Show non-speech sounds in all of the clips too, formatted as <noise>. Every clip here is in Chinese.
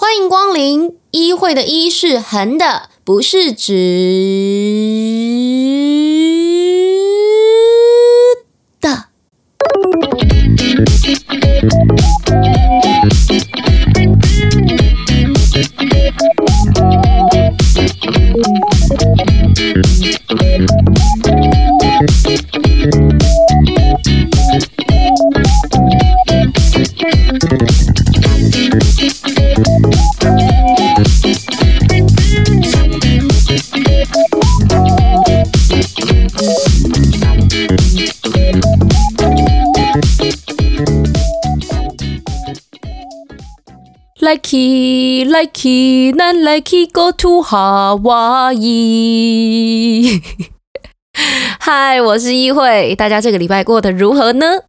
欢迎光临，一会的一是横的，不是直。Likey, likey, 难 likey go to Hawaii。嗨，我是依慧，大家这个礼拜过得如何呢？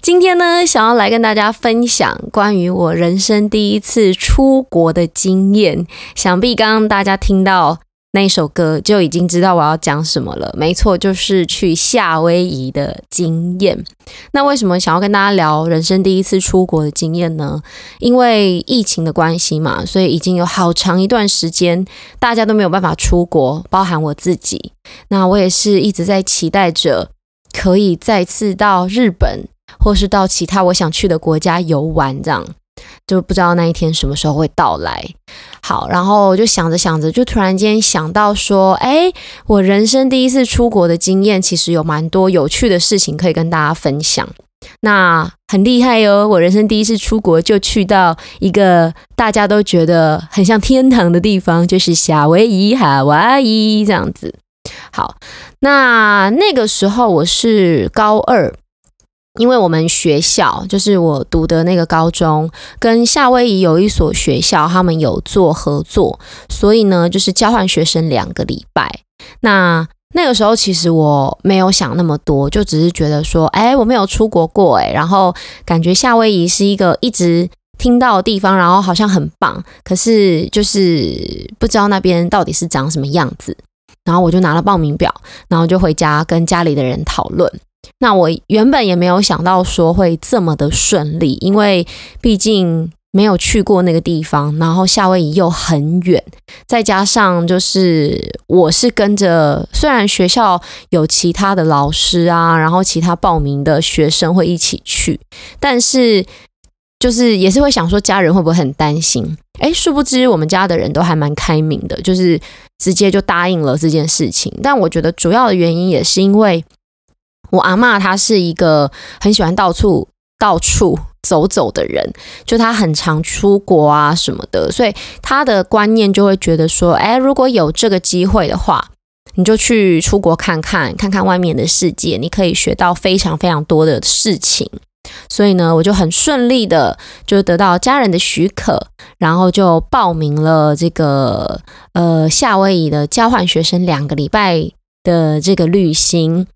今天呢，想要来跟大家分享关于我人生第一次出国的经验。想必刚刚大家听到。那一首歌就已经知道我要讲什么了，没错，就是去夏威夷的经验。那为什么想要跟大家聊人生第一次出国的经验呢？因为疫情的关系嘛，所以已经有好长一段时间大家都没有办法出国，包含我自己。那我也是一直在期待着可以再次到日本，或是到其他我想去的国家游玩，这样。就不知道那一天什么时候会到来。好，然后我就想着想着，就突然间想到说，哎，我人生第一次出国的经验，其实有蛮多有趣的事情可以跟大家分享。那很厉害哟，我人生第一次出国就去到一个大家都觉得很像天堂的地方，就是夏威夷、夏威夷这样子。好，那那个时候我是高二。因为我们学校就是我读的那个高中，跟夏威夷有一所学校，他们有做合作，所以呢，就是交换学生两个礼拜。那那个时候其实我没有想那么多，就只是觉得说，哎，我没有出国过，哎，然后感觉夏威夷是一个一直听到的地方，然后好像很棒，可是就是不知道那边到底是长什么样子。然后我就拿了报名表，然后就回家跟家里的人讨论。那我原本也没有想到说会这么的顺利，因为毕竟没有去过那个地方，然后夏威夷又很远，再加上就是我是跟着，虽然学校有其他的老师啊，然后其他报名的学生会一起去，但是就是也是会想说家人会不会很担心？哎，殊不知我们家的人都还蛮开明的，就是直接就答应了这件事情。但我觉得主要的原因也是因为。我阿妈她是一个很喜欢到处到处走走的人，就她很常出国啊什么的，所以她的观念就会觉得说，哎，如果有这个机会的话，你就去出国看看，看看外面的世界，你可以学到非常非常多的事情。所以呢，我就很顺利的就得到家人的许可，然后就报名了这个呃夏威夷的交换学生两个礼拜的这个旅行。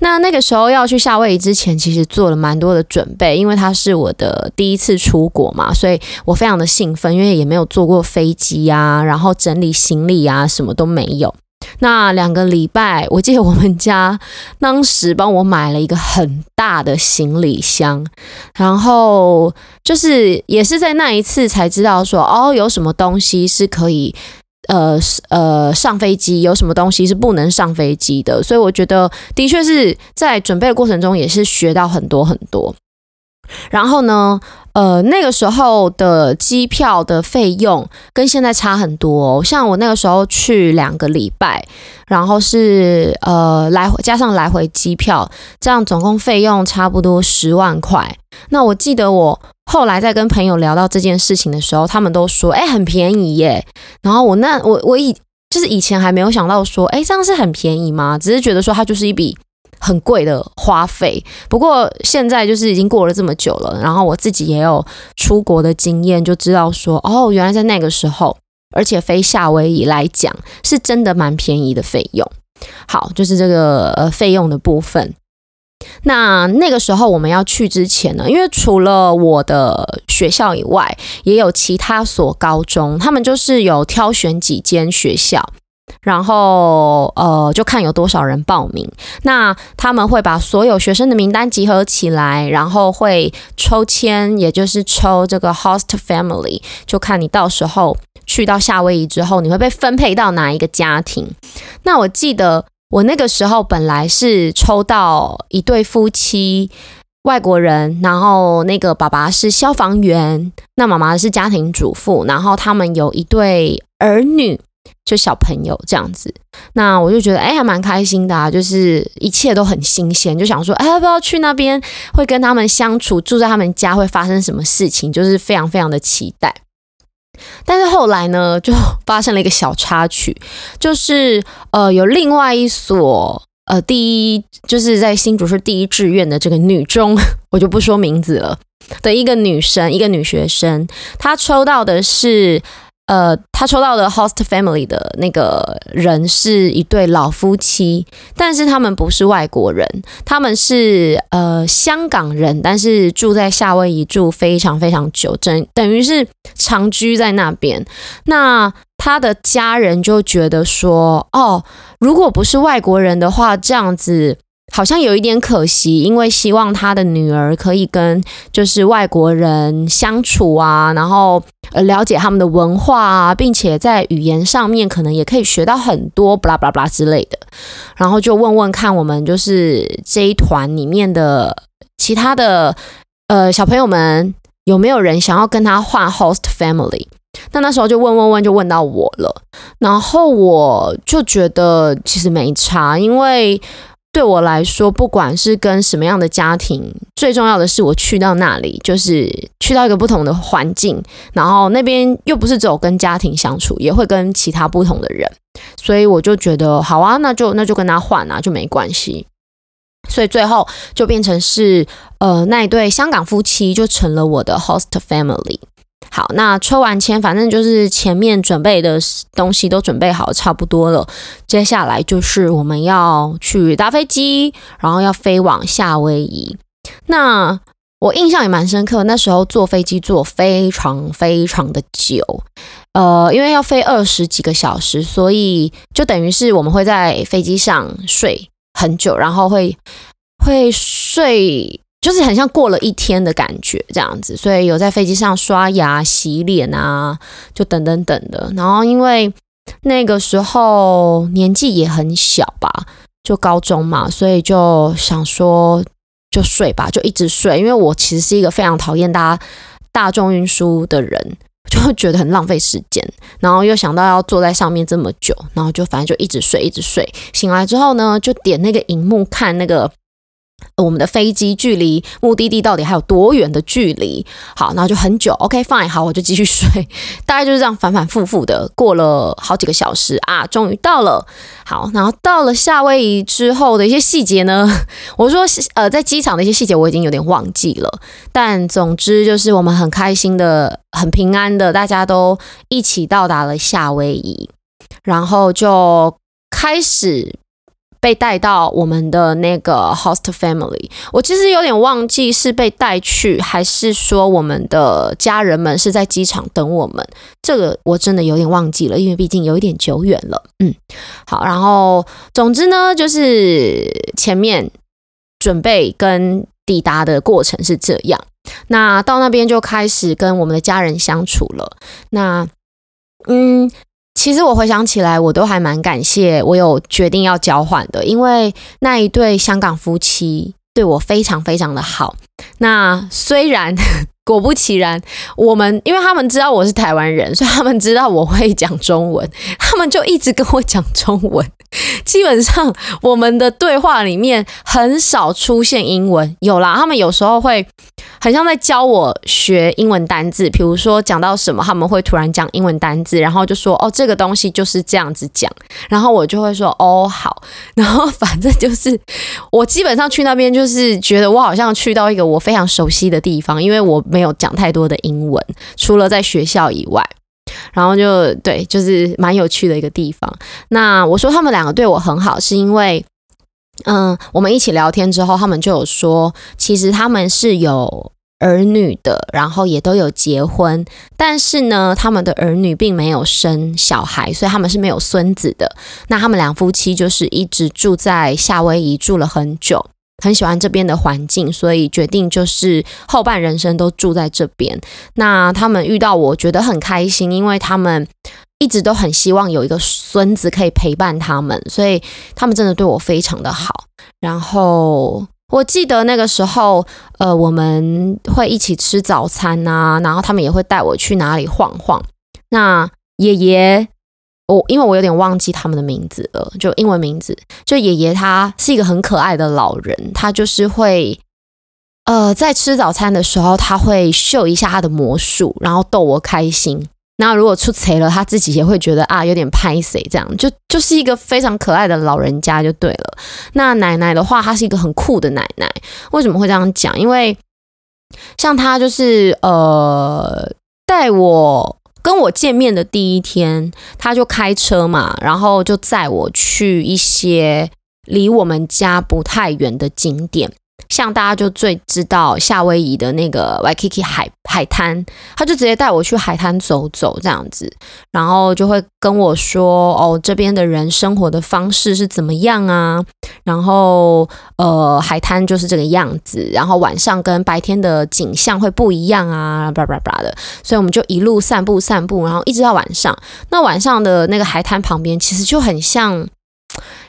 那那个时候要去夏威夷之前，其实做了蛮多的准备，因为它是我的第一次出国嘛，所以我非常的兴奋，因为也没有坐过飞机啊，然后整理行李啊，什么都没有。那两个礼拜，我记得我们家当时帮我买了一个很大的行李箱，然后就是也是在那一次才知道说，哦，有什么东西是可以。呃呃，上飞机有什么东西是不能上飞机的？所以我觉得的确是在准备的过程中也是学到很多很多。然后呢，呃，那个时候的机票的费用跟现在差很多。像我那个时候去两个礼拜，然后是呃来回加上来回机票，这样总共费用差不多十万块。那我记得我。后来在跟朋友聊到这件事情的时候，他们都说：“哎，很便宜耶。”然后我那我我以就是以前还没有想到说：“哎，这样是很便宜吗？”只是觉得说它就是一笔很贵的花费。不过现在就是已经过了这么久了，然后我自己也有出国的经验，就知道说：“哦，原来在那个时候，而且飞夏威夷来讲，是真的蛮便宜的费用。”好，就是这个呃费用的部分。那那个时候我们要去之前呢，因为除了我的学校以外，也有其他所高中，他们就是有挑选几间学校，然后呃，就看有多少人报名。那他们会把所有学生的名单集合起来，然后会抽签，也就是抽这个 host family，就看你到时候去到夏威夷之后，你会被分配到哪一个家庭。那我记得我那个时候本来是抽到一对夫妻。外国人，然后那个爸爸是消防员，那妈妈是家庭主妇，然后他们有一对儿女，就小朋友这样子。那我就觉得，哎，还蛮开心的，就是一切都很新鲜，就想说，哎，要不要去那边，会跟他们相处，住在他们家会发生什么事情，就是非常非常的期待。但是后来呢，就 <laughs> 发生了一个小插曲，就是呃，有另外一所。呃，第一就是在新竹市第一志愿的这个女中，<laughs> 我就不说名字了的一个女生，一个女学生，她抽到的是，呃，他抽到的 host family 的那个人是一对老夫妻，但是他们不是外国人，他们是呃香港人，但是住在夏威夷住非常非常久，等等于是长居在那边。那他的家人就觉得说，哦，如果不是外国人的话，这样子好像有一点可惜，因为希望他的女儿可以跟就是外国人相处啊，然后呃了解他们的文化啊，并且在语言上面可能也可以学到很多，巴拉巴拉巴拉之类的。然后就问问看，我们就是这一团里面的其他的呃小朋友们有没有人想要跟他换 host family。那那时候就问问问，就问到我了。然后我就觉得其实没差，因为对我来说，不管是跟什么样的家庭，最重要的是我去到那里，就是去到一个不同的环境，然后那边又不是只有跟家庭相处，也会跟其他不同的人，所以我就觉得好啊，那就那就跟他换啊，就没关系。所以最后就变成是呃那一对香港夫妻就成了我的 host family。好，那抽完签，反正就是前面准备的东西都准备好差不多了。接下来就是我们要去搭飞机，然后要飞往夏威夷。那我印象也蛮深刻，那时候坐飞机坐非常非常的久，呃，因为要飞二十几个小时，所以就等于是我们会在飞机上睡很久，然后会会睡。就是很像过了一天的感觉这样子，所以有在飞机上刷牙、洗脸啊，就等等等的。然后因为那个时候年纪也很小吧，就高中嘛，所以就想说就睡吧，就一直睡。因为我其实是一个非常讨厌大家大众运输的人，就会觉得很浪费时间。然后又想到要坐在上面这么久，然后就反正就一直睡，一直睡。醒来之后呢，就点那个荧幕看那个。我们的飞机距离目的地到底还有多远的距离？好，然后就很久。OK，fine，好，我就继续睡。<laughs> 大概就是这样反反复复的过了好几个小时啊，终于到了。好，然后到了夏威夷之后的一些细节呢，<laughs> 我说呃，在机场的一些细节我已经有点忘记了。但总之就是我们很开心的、很平安的，大家都一起到达了夏威夷，然后就开始。被带到我们的那个 host family，我其实有点忘记是被带去，还是说我们的家人们是在机场等我们，这个我真的有点忘记了，因为毕竟有一点久远了。嗯，好，然后总之呢，就是前面准备跟抵达的过程是这样，那到那边就开始跟我们的家人相处了。那，嗯。其实我回想起来，我都还蛮感谢我有决定要交换的，因为那一对香港夫妻对我非常非常的好。那虽然 <laughs> 果不其然，我们因为他们知道我是台湾人，所以他们知道我会讲中文，他们就一直跟我讲中文。基本上我们的对话里面很少出现英文，有啦，他们有时候会。很像在教我学英文单字，比如说讲到什么，他们会突然讲英文单字，然后就说哦，这个东西就是这样子讲，然后我就会说哦好，然后反正就是我基本上去那边就是觉得我好像去到一个我非常熟悉的地方，因为我没有讲太多的英文，除了在学校以外，然后就对，就是蛮有趣的一个地方。那我说他们两个对我很好，是因为。嗯，我们一起聊天之后，他们就有说，其实他们是有儿女的，然后也都有结婚，但是呢，他们的儿女并没有生小孩，所以他们是没有孙子的。那他们两夫妻就是一直住在夏威夷住了很久，很喜欢这边的环境，所以决定就是后半人生都住在这边。那他们遇到我觉得很开心，因为他们。一直都很希望有一个孙子可以陪伴他们，所以他们真的对我非常的好。然后我记得那个时候，呃，我们会一起吃早餐啊，然后他们也会带我去哪里晃晃。那爷爷，我因为我有点忘记他们的名字了，就英文名字。就爷爷他是一个很可爱的老人，他就是会，呃，在吃早餐的时候，他会秀一下他的魔术，然后逗我开心。那如果出贼了，他自己也会觉得啊，有点拍谁这样，就就是一个非常可爱的老人家就对了。那奶奶的话，她是一个很酷的奶奶。为什么会这样讲？因为像她就是呃，带我跟我见面的第一天，她就开车嘛，然后就载我去一些离我们家不太远的景点。像大家就最知道夏威夷的那个 Waikiki 海海滩，他就直接带我去海滩走走这样子，然后就会跟我说哦，这边的人生活的方式是怎么样啊？然后呃，海滩就是这个样子，然后晚上跟白天的景象会不一样啊，叭叭叭的。所以我们就一路散步散步，然后一直到晚上。那晚上的那个海滩旁边，其实就很像，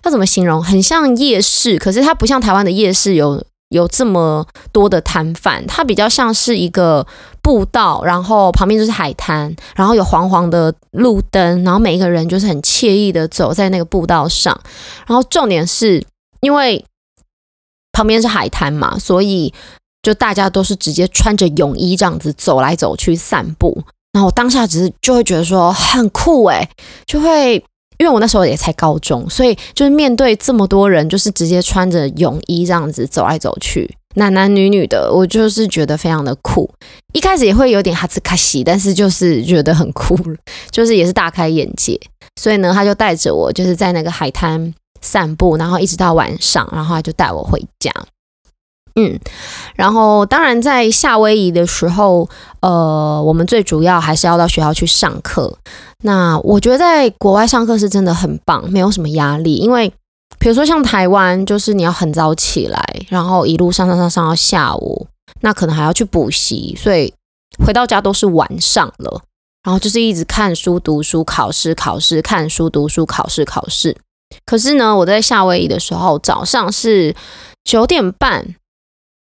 要怎么形容？很像夜市，可是它不像台湾的夜市有。有这么多的摊贩，它比较像是一个步道，然后旁边就是海滩，然后有黄黄的路灯，然后每一个人就是很惬意的走在那个步道上。然后重点是因为旁边是海滩嘛，所以就大家都是直接穿着泳衣这样子走来走去散步。然后我当下只是就会觉得说很酷诶，就会。因为我那时候也才高中，所以就是面对这么多人，就是直接穿着泳衣这样子走来走去，男男女女的，我就是觉得非常的酷。一开始也会有点哈兹卡西，但是就是觉得很酷，就是也是大开眼界。所以呢，他就带着我就是在那个海滩散步，然后一直到晚上，然后他就带我回家。嗯，然后当然在夏威夷的时候，呃，我们最主要还是要到学校去上课。那我觉得在国外上课是真的很棒，没有什么压力。因为比如说像台湾，就是你要很早起来，然后一路上上上上到下午，那可能还要去补习，所以回到家都是晚上了。然后就是一直看书、读书、考试、考试、看书、读书、考试、考试。可是呢，我在夏威夷的时候，早上是九点半。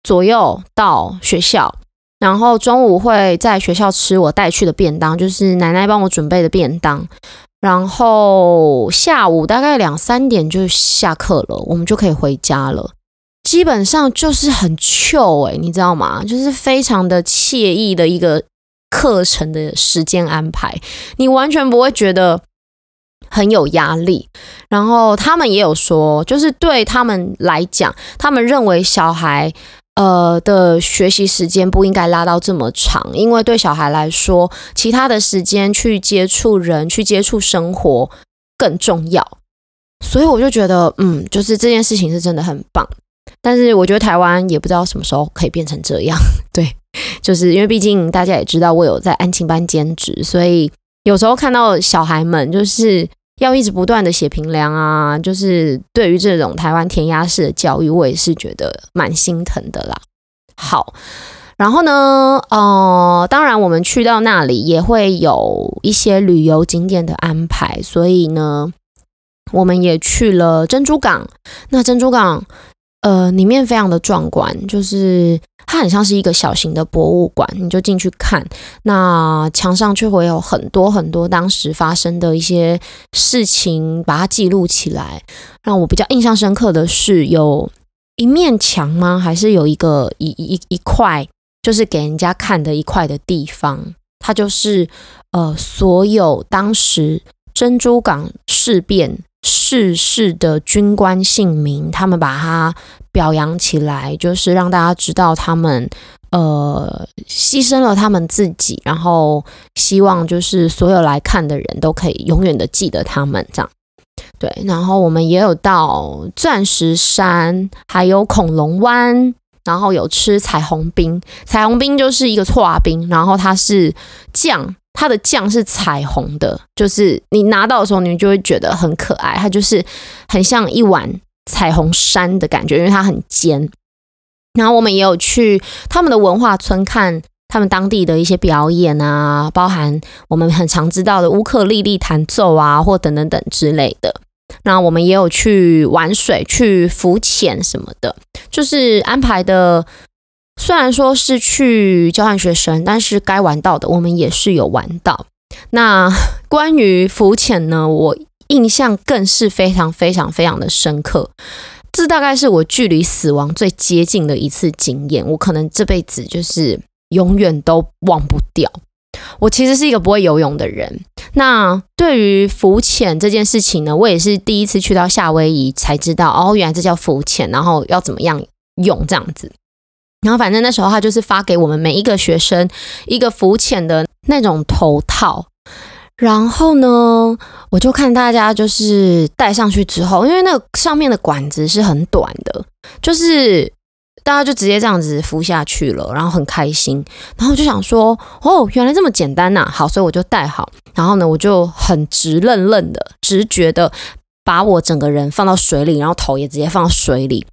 左右到学校，然后中午会在学校吃我带去的便当，就是奶奶帮我准备的便当。然后下午大概两三点就下课了，我们就可以回家了。基本上就是很 Q 哎，你知道吗？就是非常的惬意的一个课程的时间安排，你完全不会觉得很有压力。然后他们也有说，就是对他们来讲，他们认为小孩。呃的学习时间不应该拉到这么长，因为对小孩来说，其他的时间去接触人、去接触生活更重要。所以我就觉得，嗯，就是这件事情是真的很棒。但是我觉得台湾也不知道什么时候可以变成这样。<laughs> 对，就是因为毕竟大家也知道，我有在安庆班兼职，所以有时候看到小孩们就是。要一直不断的写评量啊，就是对于这种台湾填鸭式的教育，我也是觉得蛮心疼的啦。好，然后呢，呃，当然我们去到那里也会有一些旅游景点的安排，所以呢，我们也去了珍珠港。那珍珠港。呃，里面非常的壮观，就是它很像是一个小型的博物馆，你就进去看，那墙上却会有很多很多当时发生的一些事情，把它记录起来。让我比较印象深刻的是，有一面墙吗？还是有一个一一一块，就是给人家看的一块的地方，它就是呃，所有当时珍珠港事变。逝世的军官姓名，他们把它表扬起来，就是让大家知道他们呃牺牲了他们自己，然后希望就是所有来看的人都可以永远的记得他们这样。对，然后我们也有到钻石山，还有恐龙湾，然后有吃彩虹冰，彩虹冰就是一个搓冰，然后它是酱，它的酱是彩虹的，就是你拿到的时候，你就会觉得很可爱，它就是很像一碗彩虹山的感觉，因为它很尖。然后我们也有去他们的文化村看他们当地的一些表演啊，包含我们很常知道的乌克丽丽弹奏啊，或等等等之类的。那我们也有去玩水、去浮潜什么的，就是安排的。虽然说是去交换学生，但是该玩到的我们也是有玩到。那 <laughs> 关于浮潜呢，我印象更是非常非常非常的深刻。这大概是我距离死亡最接近的一次经验，我可能这辈子就是永远都忘不掉。我其实是一个不会游泳的人，那对于浮潜这件事情呢，我也是第一次去到夏威夷才知道，哦，原来这叫浮潜，然后要怎么样用这样子。然后反正那时候他就是发给我们每一个学生一个浮潜的那种头套。然后呢，我就看大家就是戴上去之后，因为那个上面的管子是很短的，就是大家就直接这样子敷下去了，然后很开心。然后就想说，哦，原来这么简单呐！好，所以我就戴好。然后呢，我就很直愣愣的、直觉的把我整个人放到水里，然后头也直接放到水里。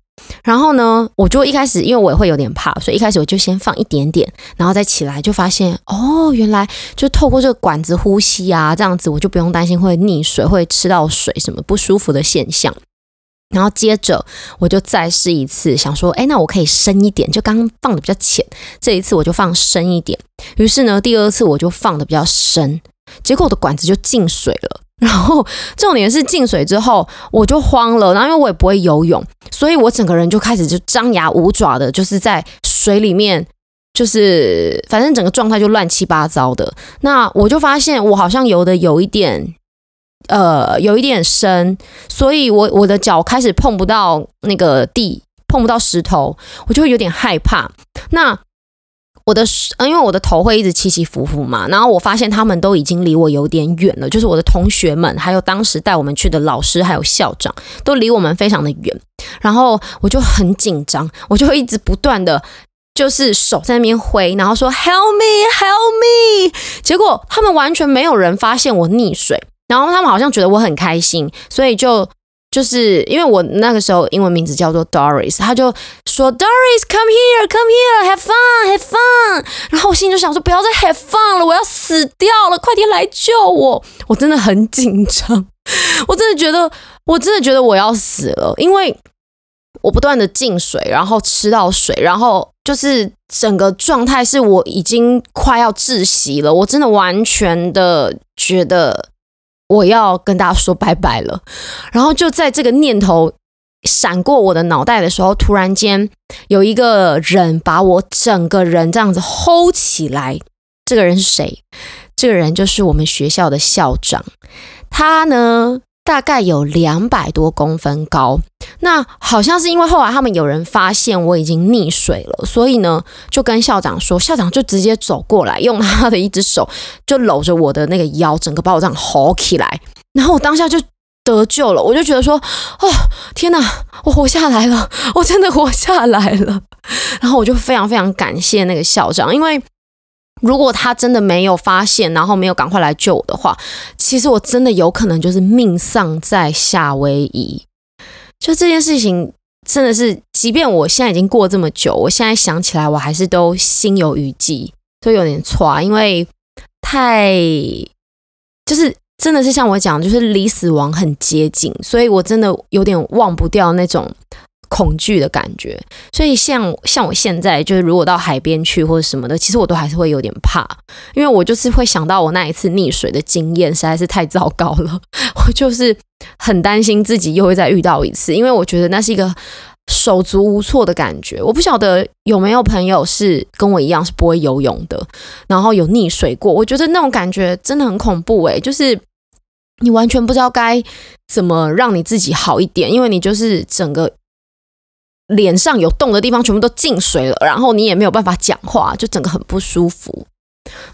然后呢，我就一开始，因为我也会有点怕，所以一开始我就先放一点点，然后再起来，就发现哦，原来就透过这个管子呼吸啊，这样子我就不用担心会溺水、会吃到水什么不舒服的现象。然后接着我就再试一次，想说，哎，那我可以深一点，就刚刚放的比较浅，这一次我就放深一点。于是呢，第二次我就放的比较深，结果我的管子就进水了。<laughs> 然后重点是进水之后我就慌了，然后因为我也不会游泳，所以我整个人就开始就张牙舞爪的，就是在水里面，就是反正整个状态就乱七八糟的。那我就发现我好像游的有一点，呃，有一点深，所以我我的脚开始碰不到那个地，碰不到石头，我就会有点害怕。那我的，嗯因为我的头会一直起起伏伏嘛，然后我发现他们都已经离我有点远了，就是我的同学们，还有当时带我们去的老师，还有校长，都离我们非常的远，然后我就很紧张，我就会一直不断的，就是手在那边挥，然后说 Help me, Help me，结果他们完全没有人发现我溺水，然后他们好像觉得我很开心，所以就。就是因为我那个时候英文名字叫做 Doris，他就说 Doris come here come here have fun have fun，然后我心里就想说不要再 have fun 了，我要死掉了，快点来救我！我真的很紧张，我真的觉得我真的觉得我要死了，因为我不断的进水，然后吃到水，然后就是整个状态是我已经快要窒息了，我真的完全的觉得。我要跟大家说拜拜了，然后就在这个念头闪过我的脑袋的时候，突然间有一个人把我整个人这样子 hold 起来。这个人是谁？这个人就是我们学校的校长。他呢？大概有两百多公分高，那好像是因为后来他们有人发现我已经溺水了，所以呢就跟校长说，校长就直接走过来，用他的一只手就搂着我的那个腰，整个把我这样吼起来，然后我当下就得救了，我就觉得说，哦天哪，我活下来了，我真的活下来了，然后我就非常非常感谢那个校长，因为。如果他真的没有发现，然后没有赶快来救我的话，其实我真的有可能就是命丧在夏威夷。就这件事情，真的是，即便我现在已经过这么久，我现在想起来，我还是都心有余悸，都有点错啊，因为太就是真的是像我讲，就是离死亡很接近，所以我真的有点忘不掉那种。恐惧的感觉，所以像像我现在就是如果到海边去或者什么的，其实我都还是会有点怕，因为我就是会想到我那一次溺水的经验实在是太糟糕了，<laughs> 我就是很担心自己又会再遇到一次，因为我觉得那是一个手足无措的感觉。我不晓得有没有朋友是跟我一样是不会游泳的，然后有溺水过，我觉得那种感觉真的很恐怖诶，就是你完全不知道该怎么让你自己好一点，因为你就是整个。脸上有洞的地方全部都进水了，然后你也没有办法讲话，就整个很不舒服。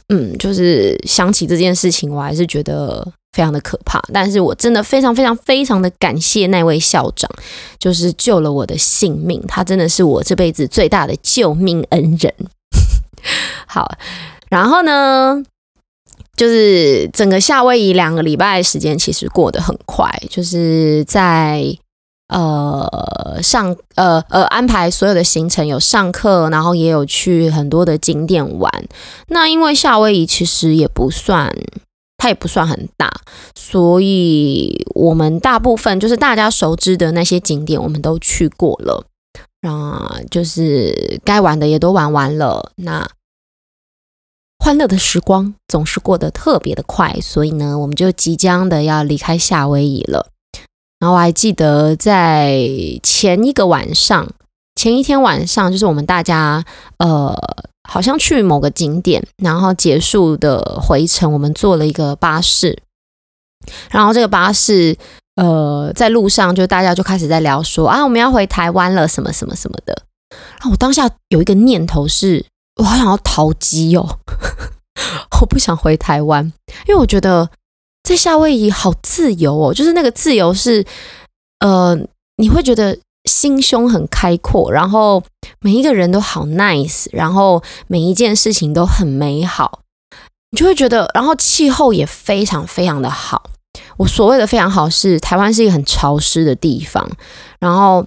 嗯，就是想起这件事情，我还是觉得非常的可怕。但是我真的非常非常非常的感谢那位校长，就是救了我的性命，他真的是我这辈子最大的救命恩人。好，然后呢，就是整个夏威夷两个礼拜时间其实过得很快，就是在。呃，上呃呃安排所有的行程，有上课，然后也有去很多的景点玩。那因为夏威夷其实也不算，它也不算很大，所以我们大部分就是大家熟知的那些景点，我们都去过了。啊，就是该玩的也都玩完了。那欢乐的时光总是过得特别的快，所以呢，我们就即将的要离开夏威夷了。然后我还记得在前一个晚上，前一天晚上，就是我们大家呃，好像去某个景点，然后结束的回程，我们坐了一个巴士，然后这个巴士呃，在路上就大家就开始在聊说啊，我们要回台湾了，什么什么什么的。然后我当下有一个念头是，我好想要逃机哦，<laughs> 我不想回台湾，因为我觉得。在夏威夷好自由哦，就是那个自由是，呃，你会觉得心胸很开阔，然后每一个人都好 nice，然后每一件事情都很美好，你就会觉得，然后气候也非常非常的好。我所谓的非常好是，台湾是一个很潮湿的地方，然后。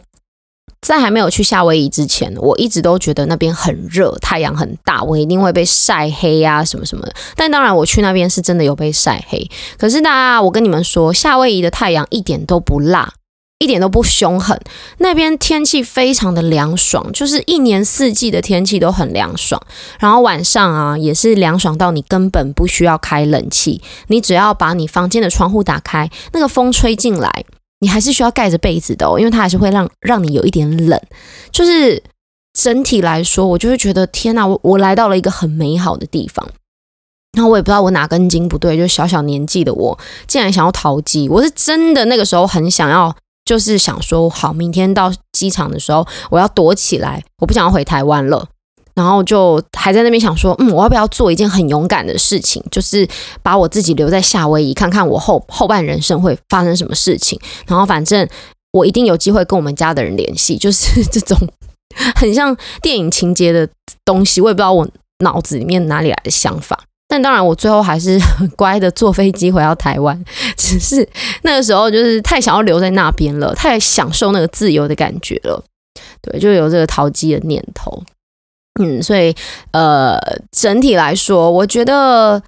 在还没有去夏威夷之前，我一直都觉得那边很热，太阳很大，我一定会被晒黑呀，什么什么的。但当然，我去那边是真的有被晒黑。可是大家，我跟你们说，夏威夷的太阳一点都不辣，一点都不凶狠。那边天气非常的凉爽，就是一年四季的天气都很凉爽。然后晚上啊，也是凉爽到你根本不需要开冷气，你只要把你房间的窗户打开，那个风吹进来。你还是需要盖着被子的哦，因为它还是会让让你有一点冷。就是整体来说，我就会觉得天哪，我我来到了一个很美好的地方。然后我也不知道我哪根筋不对，就小小年纪的我竟然想要逃机。我是真的那个时候很想要，就是想说好，明天到机场的时候我要躲起来，我不想要回台湾了。然后就还在那边想说，嗯，我要不要做一件很勇敢的事情，就是把我自己留在夏威夷，看看我后后半人生会发生什么事情。然后反正我一定有机会跟我们家的人联系，<laughs> 就是这种很像电影情节的东西。我也不知道我脑子里面哪里来的想法，但当然我最后还是很乖的坐飞机回到台湾。<laughs> 只是那个时候就是太想要留在那边了，太享受那个自由的感觉了，对，就有这个淘机的念头。嗯，所以呃，整体来说，我觉得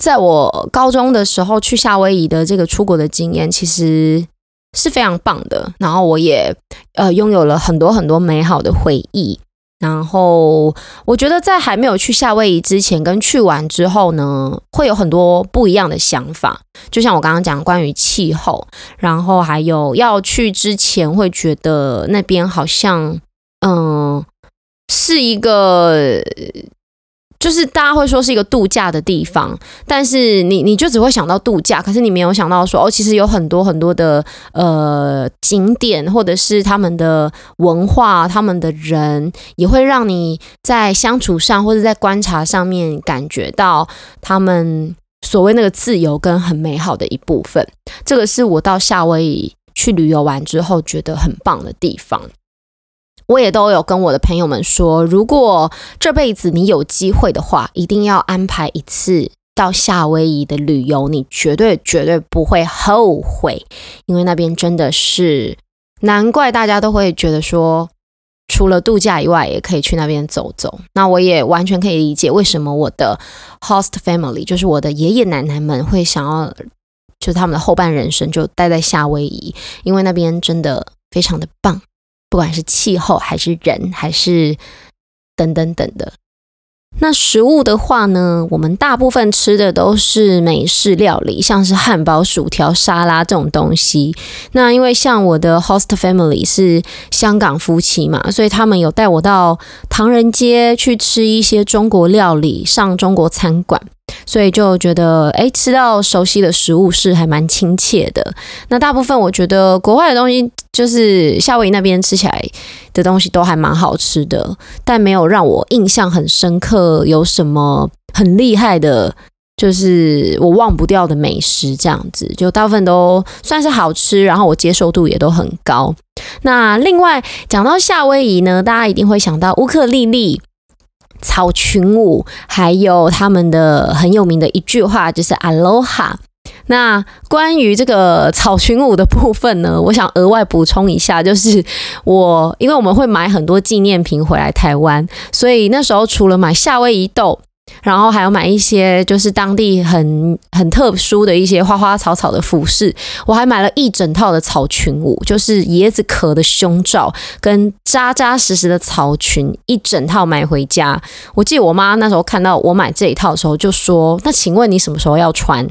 在我高中的时候去夏威夷的这个出国的经验，其实是非常棒的。然后我也呃拥有了很多很多美好的回忆。然后我觉得在还没有去夏威夷之前，跟去完之后呢，会有很多不一样的想法。就像我刚刚讲关于气候，然后还有要去之前会觉得那边好像嗯。是一个，就是大家会说是一个度假的地方，但是你你就只会想到度假，可是你没有想到说哦，其实有很多很多的呃景点，或者是他们的文化，他们的人也会让你在相处上或者在观察上面感觉到他们所谓那个自由跟很美好的一部分。这个是我到夏威夷去旅游完之后觉得很棒的地方。我也都有跟我的朋友们说，如果这辈子你有机会的话，一定要安排一次到夏威夷的旅游，你绝对绝对不会后悔，因为那边真的是难怪大家都会觉得说，除了度假以外，也可以去那边走走。那我也完全可以理解为什么我的 host family，就是我的爷爷奶奶们会想要，就是他们的后半人生就待在夏威夷，因为那边真的非常的棒。不管是气候还是人，还是等等等的。那食物的话呢，我们大部分吃的都是美式料理，像是汉堡、薯条、沙拉这种东西。那因为像我的 host family 是香港夫妻嘛，所以他们有带我到唐人街去吃一些中国料理，上中国餐馆。所以就觉得，哎，吃到熟悉的食物是还蛮亲切的。那大部分我觉得国外的东西，就是夏威夷那边吃起来的东西都还蛮好吃的，但没有让我印象很深刻，有什么很厉害的，就是我忘不掉的美食，这样子就大部分都算是好吃，然后我接受度也都很高。那另外讲到夏威夷呢，大家一定会想到乌克丽丽、草裙舞，还有他们的很有名的一句话就是 “Aloha”。那关于这个草裙舞的部分呢，我想额外补充一下，就是我因为我们会买很多纪念品回来台湾，所以那时候除了买夏威夷豆。然后还要买一些就是当地很很特殊的一些花花草草的服饰，我还买了一整套的草裙舞，就是椰子壳的胸罩跟扎扎实实的草裙，一整套买回家。我记得我妈那时候看到我买这一套的时候，就说：“那请问你什么时候要穿？”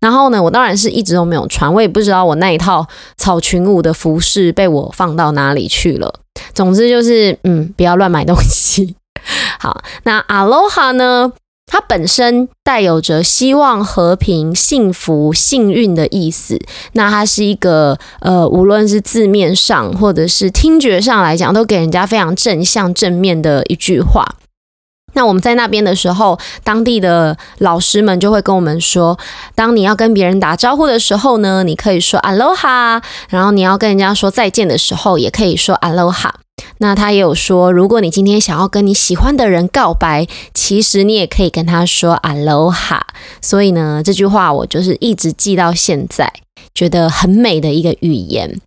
然后呢，我当然是一直都没有穿，我也不知道我那一套草裙舞的服饰被我放到哪里去了。总之就是，嗯，不要乱买东西。<laughs> 好，那 Aloha 呢？它本身带有着希望、和平、幸福、幸运的意思。那它是一个呃，无论是字面上或者是听觉上来讲，都给人家非常正向、正面的一句话。那我们在那边的时候，当地的老师们就会跟我们说，当你要跟别人打招呼的时候呢，你可以说 Aloha，然后你要跟人家说再见的时候，也可以说 Aloha。那他也有说，如果你今天想要跟你喜欢的人告白，其实你也可以跟他说 Aloha。所以呢，这句话我就是一直记到现在，觉得很美的一个语言。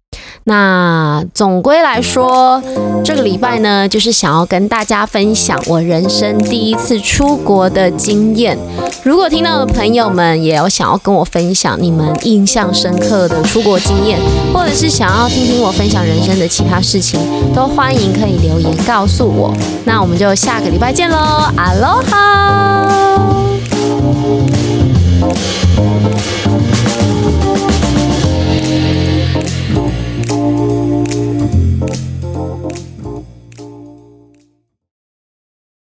那总归来说，这个礼拜呢，就是想要跟大家分享我人生第一次出国的经验。如果听到的朋友们也有想要跟我分享你们印象深刻的出国经验，或者是想要听听我分享人生的其他事情，都欢迎可以留言告诉我。那我们就下个礼拜见喽，阿罗哈。